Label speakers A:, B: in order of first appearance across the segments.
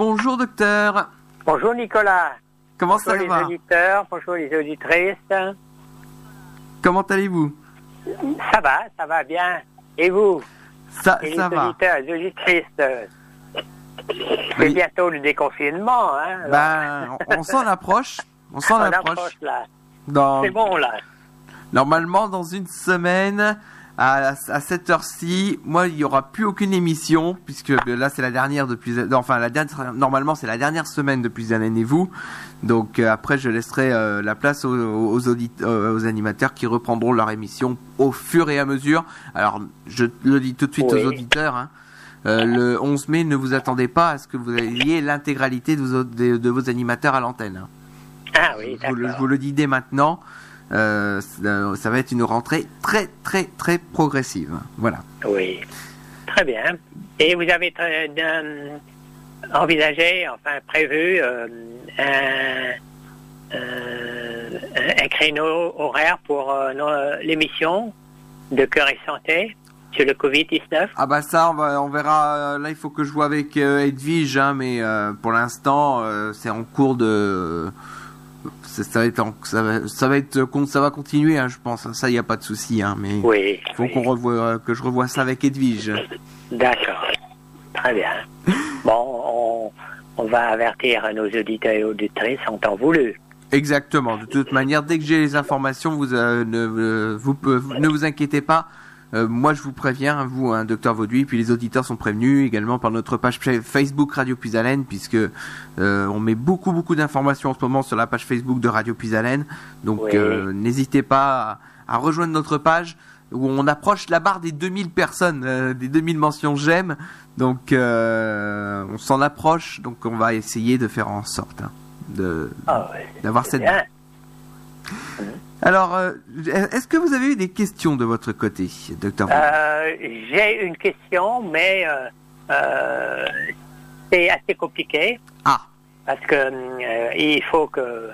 A: Bonjour docteur.
B: Bonjour Nicolas.
A: Comment
B: bonjour
A: ça
B: les
A: va?
B: auditeurs, bonjour les auditrices.
A: Comment allez-vous?
B: Ça va, ça va bien. Et vous?
A: Ça,
B: Et
A: ça
B: les
A: va.
B: auditeurs, les auditrices? C'est
A: Oui.
B: bientôt le déconfinement, hein
A: Ben, on on s'en approche. On s'en approche.
B: approche là.
A: Dans-
B: C'est bon là.
A: Normalement, dans une semaine, à, à cette heure-ci, moi, il n'y aura plus aucune émission, puisque euh, là, c'est la dernière depuis... non, Enfin, la dernière, normalement, c'est la dernière semaine depuis Zanen et vous. Donc, euh, après, je laisserai euh, la place aux, aux, audit- euh, aux animateurs qui reprendront leur émission au fur et à mesure. Alors, je le dis tout de suite
B: Oui.
A: aux auditeurs, hein. Euh, le 11 mai, ne vous attendez pas à ce que vous ayez l'intégralité de vos, de, de vos animateurs à l'antenne. hein.
B: Ah oui,
A: le, je
B: d'accord.
A: vous le dis dès maintenant. Euh, ça ça va être une rentrée très très très progressive. Voilà.
B: Oui. Très bien. Et vous avez euh, envisagé, enfin prévu, euh, un, euh, un créneau horaire pour euh, l'émission de Cœur et Santé sur le Covid-19
A: Ah bah ça, on, va, on verra. euh, Là, il faut que je vois avec euh, Edwige, hein, mais euh, pour l'instant, euh, c'est en cours de. Ça, va être, ça va, ça va être, ça va continuer, hein, je pense. Ça, il n'y a pas de souci, hein, mais
B: Oui.
A: faut
B: oui.
A: qu'on revoie, que je revoie ça avec Edwige.
B: D'accord. Très bien. Bon, on, on va avertir nos auditeurs et auditrices en temps voulu.
A: Exactement. De toute manière, dès que j'ai les informations, vous, euh, ne, euh, vous, peu- ne vous inquiétez pas. Euh, moi, je vous préviens, vous, hein, docteur Vauduit, puis les auditeurs sont prévenus également par notre page fa- Facebook Radio Puisalène, puisque euh, on met beaucoup, beaucoup d'informations en ce moment sur la page Facebook de Radio Puisalène. Donc,
B: Oui.
A: euh, n'hésitez pas à, à rejoindre notre page où on approche la barre des 2000 personnes, des 2000 mentions j'aime. Donc, on s'en approche. Donc, on va essayer de faire en sorte hein, de
B: Ah ouais.
A: d'avoir cette. Alors, euh, est-ce que vous avez eu des questions de votre côté, docteur
B: Euh, J'ai une question, mais euh, euh, c'est assez compliqué
A: Ah,
B: parce que il faut que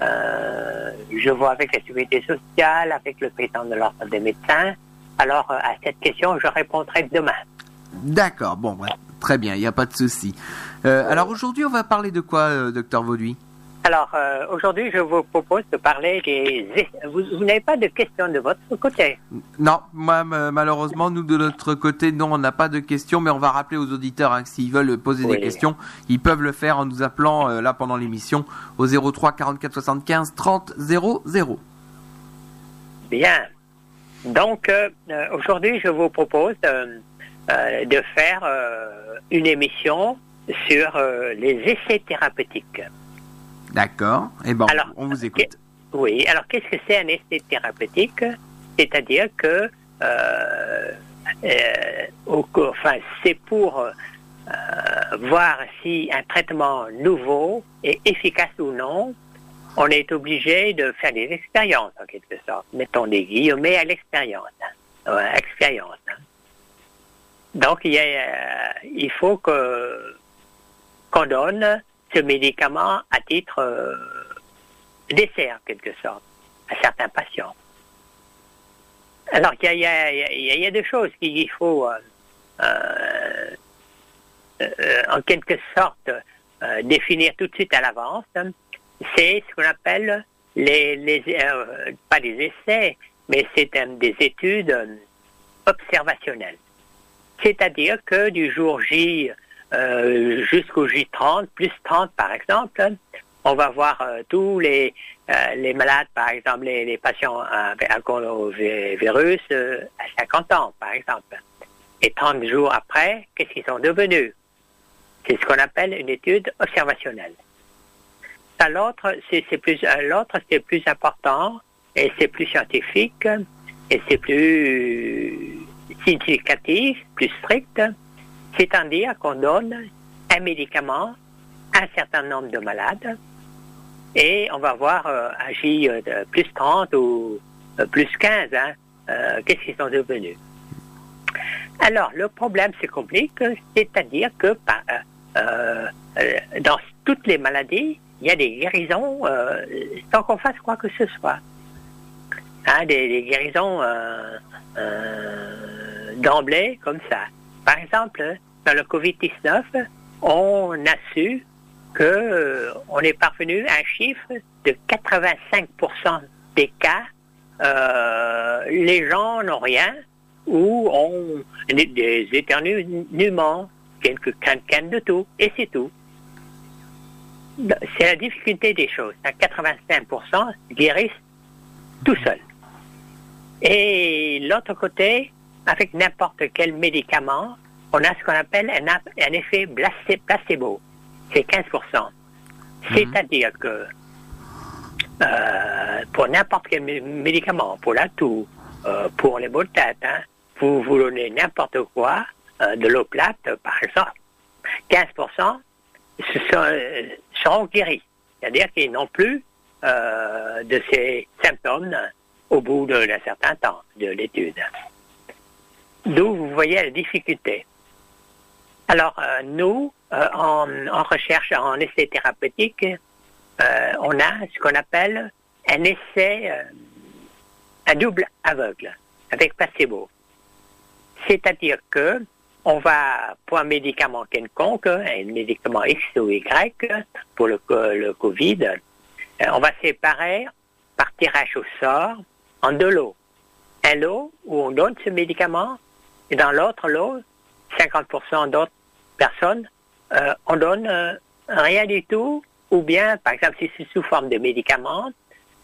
B: je vois avec la sécurité sociale, avec le président de l'ordre des médecins. Alors, à cette question, je répondrai demain.
A: d'accord. Bon, ouais, très bien, il n'y a pas de souci. Alors aujourd'hui, on va parler de quoi, docteur Vauduit?
B: Alors, euh, aujourd'hui, je vous propose de parler des... Vous, vous n'avez pas de questions de votre côté
A: Non, moi, malheureusement, nous de notre côté, non, on n'a pas de questions, mais on va rappeler aux auditeurs hein, que s'ils veulent poser
B: Oui.
A: des questions, ils peuvent le faire en nous appelant euh, là pendant l'émission au 03 44 75 30 00.
B: Bien. Donc, euh, aujourd'hui, je vous propose de faire une émission sur les essais thérapeutiques.
A: D'accord. Eh ben,
B: Alors,
A: on vous écoute.
B: Oui, alors qu'est-ce que c'est un essai thérapeutique C'est-à-dire que euh, euh, au- enfin, c'est pour euh, voir si un traitement nouveau est efficace ou non. On est obligé de faire des expériences, en quelque sorte. Mettons des guillemets à l'expérience. hein. Expérience. hein. Donc, il, y a, il faut que qu'on donne ce médicament à titre euh, d'essai, en quelque sorte, à certains patients. Alors, il y a, deux choses qu'il faut, euh, euh, euh, en quelque sorte, définir tout de suite à l'avance. C'est ce qu'on appelle les, les pas des essais, mais c'est des études observationnelles. C'est-à-dire que du jour J euh, jusqu'au J30, plus 30 par exemple, on va voir euh, tous les, euh, les malades, par exemple, les, patients avec un coronavirus à 50 ans, par exemple. Et 30 jours après, qu'est-ce qu'ils sont devenus? C'est ce qu'on appelle une étude observationnelle. L'autre, c'est plus, l'autre, c'est plus important et c'est plus scientifique et c'est plus significatif, plus strict. C'est-à-dire qu'on donne un médicament à un certain nombre de malades et on va voir euh, euh, de plus 30 ou euh, plus 15, hein, euh, qu'est-ce qu'ils sont devenus? Alors, le problème se complique, c'est-à-dire que par- euh, euh, dans toutes les maladies, il y a des guérisons euh, sans qu'on fasse quoi que ce soit. Hein, des, guérisons euh, euh, d'emblée comme ça. Par exemple, dans le Covid-19, on a su que euh, est parvenu à un chiffre de 85% des cas, euh, les gens n'ont rien ou ont des, éternuements, quelques cannes de tout, et c'est tout. C'est la difficulté des choses. À 85% guérissent tout seuls. Et l'autre côté, avec n'importe quel médicament, on a ce qu'on appelle un, un effet placebo. C'est 15%. C'est-à-dire que euh, pour n'importe quel médicament, pour la toux, euh, pour les maux de tête, hein, vous vous donnez n'importe quoi, euh, de l'eau plate par exemple, 15% se sont, seront guéris. C'est-à-dire qu'ils n'ont plus de ces symptômes au bout d'un certain temps de l'étude. D'où vous voyez la difficulté. Alors, nous, en, en, recherche, en essai thérapeutique, euh, on a ce qu'on appelle un essai, euh, un double aveugle avec placebo. C'est-à-dire que on va, pour un médicament quelconque, un médicament X ou Y, pour le, le Covid, euh, on va séparer par tirage au sort en deux lots. Un lot où on donne ce médicament, et dans l'autre lot, 50% d'autres personnes, on donne rien du tout ou bien, par exemple, si c'est sous forme de médicament,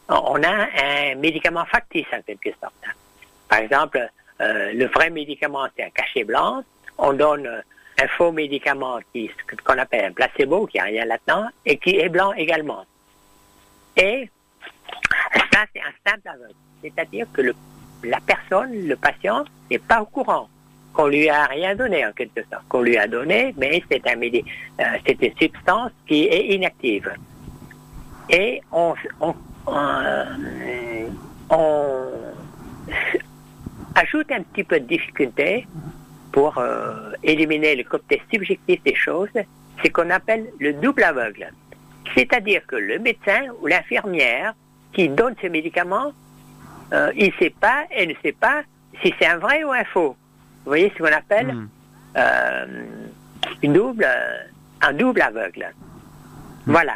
B: on a un médicament factice en quelque sorte. Par exemple, euh, le vrai médicament, c'est un cachet blanc. On donne un faux médicament qui qu'on appelle un placebo, qui n'a rien là-dedans, et qui est blanc également. Et ça, c'est un simple aveugle. C'est-à-dire que le, la personne, le patient, n'est pas au courant qu'on lui a rien donné en quelque sorte. Qu'on lui a donné, mais c'est un euh, c'est une substance qui est inactive. Et on, on, euh, ajoute un petit peu de difficulté pour euh, éliminer le côté subjectif des choses, c'est qu'on appelle le double aveugle. C'est-à-dire que le médecin ou l'infirmière qui donne ce médicament, il ne sait pas, elle ne sait pas si c'est un vrai ou un faux. Vous voyez ce qu'on appelle hmm. euh, une double, un double aveugle. Hmm. Voilà.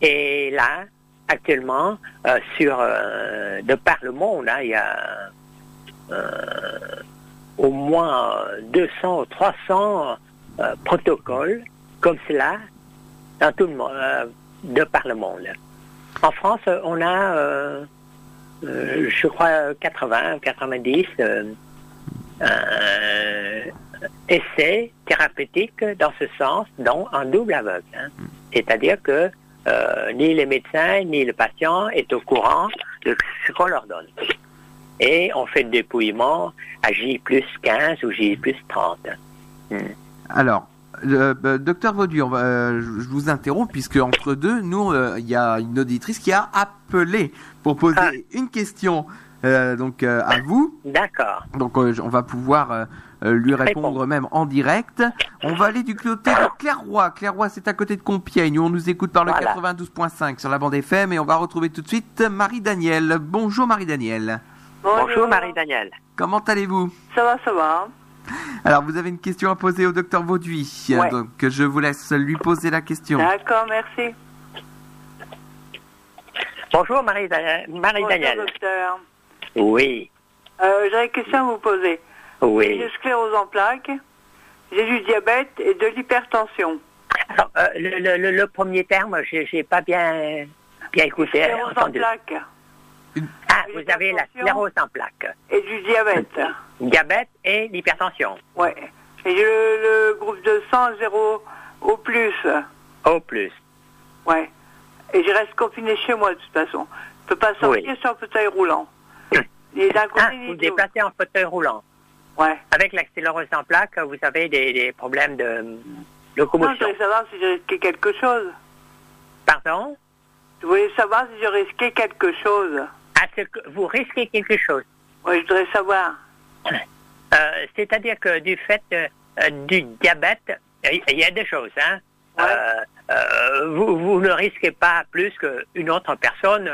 B: Et là, actuellement, euh, sur euh, de par le monde, hein, il y a au moins 200 ou 300 protocoles comme cela dans tout le monde, de par le monde. En France, on a, je crois, 80, 90 euh, essai thérapeutique dans ce sens, donc en double aveugle. Hein. C'est-à-dire que euh, ni les médecins ni le patient est au courant de ce qu'on leur donne. Et on fait le dépouillement à J plus 15 ou J plus 30.
A: Hmm. Alors, euh, docteur Vaudu, je vous interromps puisque entre deux, nous, il y a une auditrice qui a appelé pour poser ah. une question euh, donc euh, à vous.
B: D'accord.
A: Donc euh, on va pouvoir lui répondre même en direct. On va aller du côté de Clairoy. Clairoy, c'est à côté de Compiègne. On nous écoute par le 92.5 sur la bande FM et on va retrouver tout de suite Marie-Danielle. Bonjour Marie-Danielle.
B: Bonjour, Marie-Danielle.
A: Comment allez-vous?
C: Ça va, ça va.
A: Alors, vous avez une question à poser au docteur Vauduit. Donc, je vous laisse lui poser la question.
C: D'accord, merci.
B: Bonjour Marie-Danielle. Marie
C: Bonjour, docteur.
B: Oui.
C: Euh, J'avais une question à vous poser.
B: Oui.
C: J'ai une sclérose en plaques, j'ai du diabète et de l'hypertension.
B: Alors, euh, le, le, le, premier terme, j'ai pas bien, bien écouté.
C: Sclérose en plaques.
B: Ah, vous avez la sclérose en plaques.
C: Et du diabète.
B: Diabète et l'hypertension.
C: Ouais. Et j'ai le, groupe de sang 0 au plus.
B: Au plus.
C: Ouais. Et je reste confiné chez moi de toute façon. Je peux pas sortir oui. sur un fauteuil roulant.
B: ah, vous déplacez en fauteuil roulant.
C: Ouais.
B: Avec l'accélérose en plaque, vous avez des, problèmes de locomotion.
C: Non, je voulais savoir si j'ai risqué quelque chose.
B: Pardon?
C: Je voulais savoir si je risquais quelque chose.
B: Ah, que vous risquez quelque chose
C: Oui, je voudrais savoir.
B: Euh, c'est-à-dire que du fait euh, du diabète, il y a des choses, hein. Euh, vous, vous, ne risquez pas plus qu'une autre personne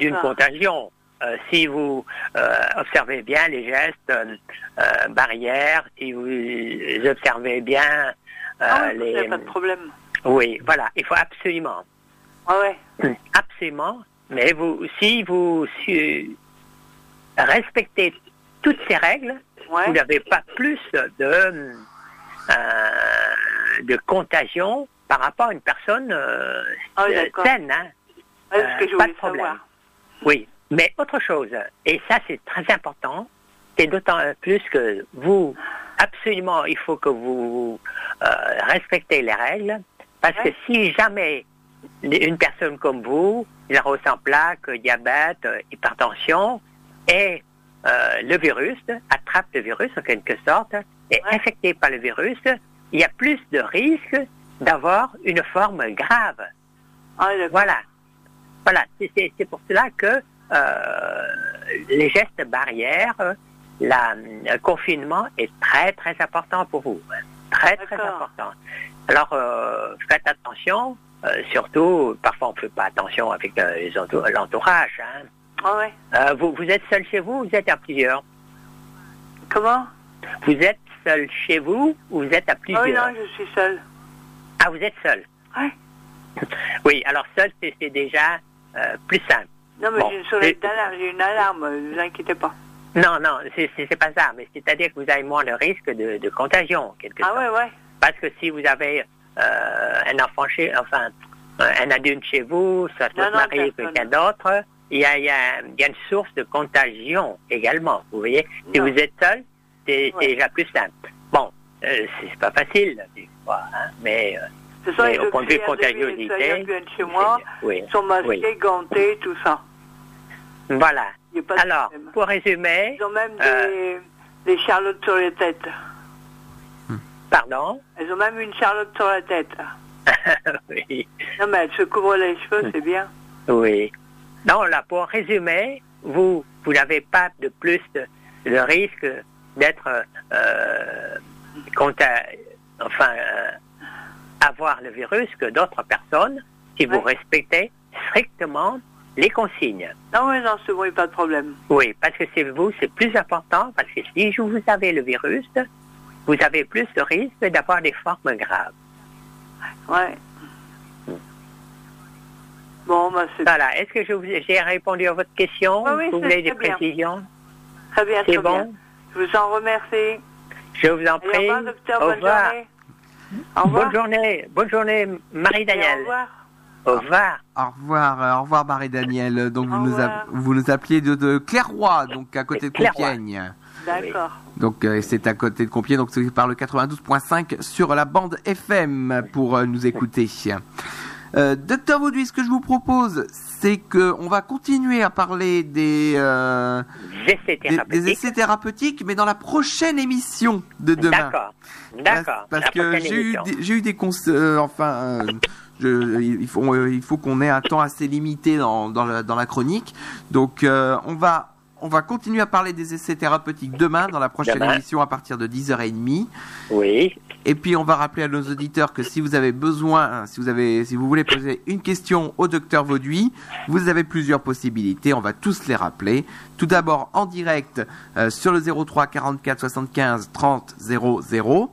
B: d'une contagion. Euh, si vous euh, observez bien les gestes euh, barrières, si vous observez bien
C: Ah oui,
B: les...
C: pas de problème.
B: Oui, voilà, il faut absolument.
C: Ah ouais.
B: Absolument. Mais vous, si vous respectez toutes ces règles,
C: Ouais.
B: vous n'avez pas plus de, euh, de contagion par rapport à une personne euh,
C: Ah
B: saine. hein.
C: Ouais, c'est que
B: Euh,
C: je
B: pas de problème.
C: savoir.
B: Oui, mais autre chose, et ça c'est très important, et d'autant plus que vous, absolument, il faut que vous respectez les règles, parce
C: Ouais.
B: que si jamais une personne comme vous, zéro sans plaque, diabète, euh, hypertension, et euh, le virus, attrape le virus en quelque sorte, est infecté par le virus, il y a plus de risques d'avoir une forme grave.
C: Ah.
B: Voilà. Voilà. C'est- pour cela que euh, les gestes barrières, la, le confinement est très, très important pour vous. Très, très important. Alors, euh, faites attention. Euh, surtout, parfois on ne fait pas attention avec euh, l'entourage. hein.
C: Ah ouais.
B: Euh, vous, vous êtes seul chez vous ou vous êtes à plusieurs?
C: Comment?
B: Vous êtes seul chez vous ou vous êtes à
C: Ah
B: plusieurs?
C: oui, non, je suis seule.
B: Ah, vous êtes seul?
C: Ouais.
B: Oui, alors seul, c'est déjà plus simple.
C: Non, mais
B: Bon.
C: j'ai une sonnette
B: Et-
C: d'alarme, j'ai une alarme, ne vous inquiétez pas.
B: Non, non, c'est pas ça, mais c'est-à-dire que vous avez moins le risque de, de contagion, quelque
C: Ah
B: sorte.
C: ouais, ouais.
B: Parce que si vous avez un enfant chez, enfin, euh, un adulte chez vous, soit
C: Non,
B: votre
C: non,
B: mari ou
C: personne.
B: quelqu'un d'autre, il y a, il y, a, il y a une source de contagion également, vous voyez. Si
C: Non.
B: vous êtes seul, c'est
C: Ouais.
B: déjà plus simple. Bon, euh, c'est pas facile, des fois, hein, mais, euh,
C: sont
B: mais au point de vue contagiosité,
C: chez moi,
B: oui,
C: sont masqués,
B: oui.
C: gantés, tout ça.
B: voilà. Alors, pour résumer,
C: Ils ont même
B: euh,
C: des, des charlottes sur les têtes.
B: Pardon,
C: Elles ont même une charlotte sur la tête.
B: oui.
C: Non, mais elles se couvrent les cheveux, c'est bien.
B: Oui. Non, là, pour résumer, vous, vous n'avez pas de plus de, le risque d'être, euh, enfin, euh, avoir le virus que d'autres personnes si vous respectez strictement les consignes.
C: Non, mais non, c'est bon, il n'y a pas de problème.
B: Oui, parce que c'est vous, c'est plus important, parce que si vous avez le virus, vous avez plus de risque d'avoir des formes graves.
C: Ouais. Bon, bah, c'est
B: Voilà. Est-ce que je vous j'ai répondu à votre question
C: Oui, oui,
B: Vous
C: c'est
B: voulez des
C: très bien.
B: précisions?
C: Très bien,
B: C'est
C: très bien.
B: bon?
C: Je vous en remercie.
B: Je vous en
C: Et au
B: prie.
C: revoir, docteur,
B: Au
C: bonne
B: revoir.
C: journée. Au revoir.
B: Bonne journée. Bonne journée,
C: Et Au revoir.
B: Au revoir.
A: Au revoir, euh, au revoir Marie-Daniel. Donc vous nous, a- vous nous appeliez de, de Clairoy, donc à côté de
B: Clairoy.
A: Compiègne.
C: D'accord.
A: Donc euh, c'est à côté de Compiègne, donc c'est par le 92.5 sur la bande FM pour euh, nous écouter. Euh, Docteur Vauduit, ce que je vous propose, c'est que on va continuer à parler des, euh,
B: Essais
A: des, essais thérapeutiques, mais dans la prochaine émission de demain.
B: D'accord. D'accord.
A: Parce,
B: La
A: que j'ai eu, des- j'ai eu des conseils, euh, enfin, euh, je- il faut, euh, il faut qu'on ait un temps assez limité dans, dans, la, dans la chronique. Donc, euh, on va, on va continuer à parler des essais thérapeutiques demain dans la prochaine
B: Demain.
A: émission à partir de 10h30.
B: Oui.
A: Et puis, on va rappeler à nos auditeurs que si vous avez besoin, hein, si vous avez, si vous voulez poser une question au docteur Vauduit, vous avez plusieurs possibilités. On va tous les rappeler. Tout d'abord, en direct, euh, sur le 03 44 75 30 00.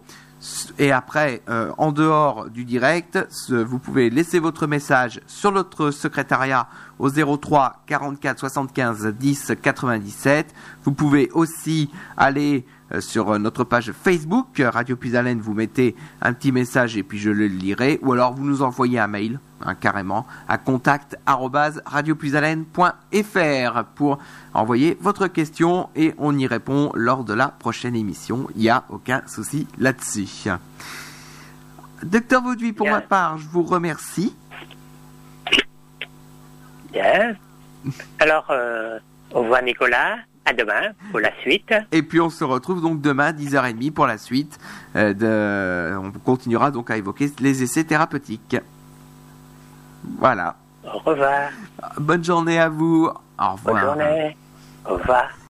A: Et après, euh, en dehors du direct, vous pouvez laisser votre message sur notre secrétariat au 03 44 75 10 97. Vous pouvez aussi aller sur euh, notre page Facebook, euh, Radio Puisalène, vous mettez un petit message et puis je le lirai. Ou alors vous nous envoyez un mail, hein, carrément, à contact radiopuisalène.fr pour envoyer votre question et on y répond lors de la prochaine émission. Il n'y a aucun souci là-dessus. Docteur Vauduit, pour ma part, je vous remercie.
B: Alors, euh, au revoir Nicolas. À demain pour la suite.
A: Et puis on se retrouve donc demain 10h30 pour la suite. euh, de... On continuera donc à évoquer les essais thérapeutiques. Voilà.
B: Au revoir.
A: Bonne journée à vous. Au revoir.
B: Bonne journée. Au revoir.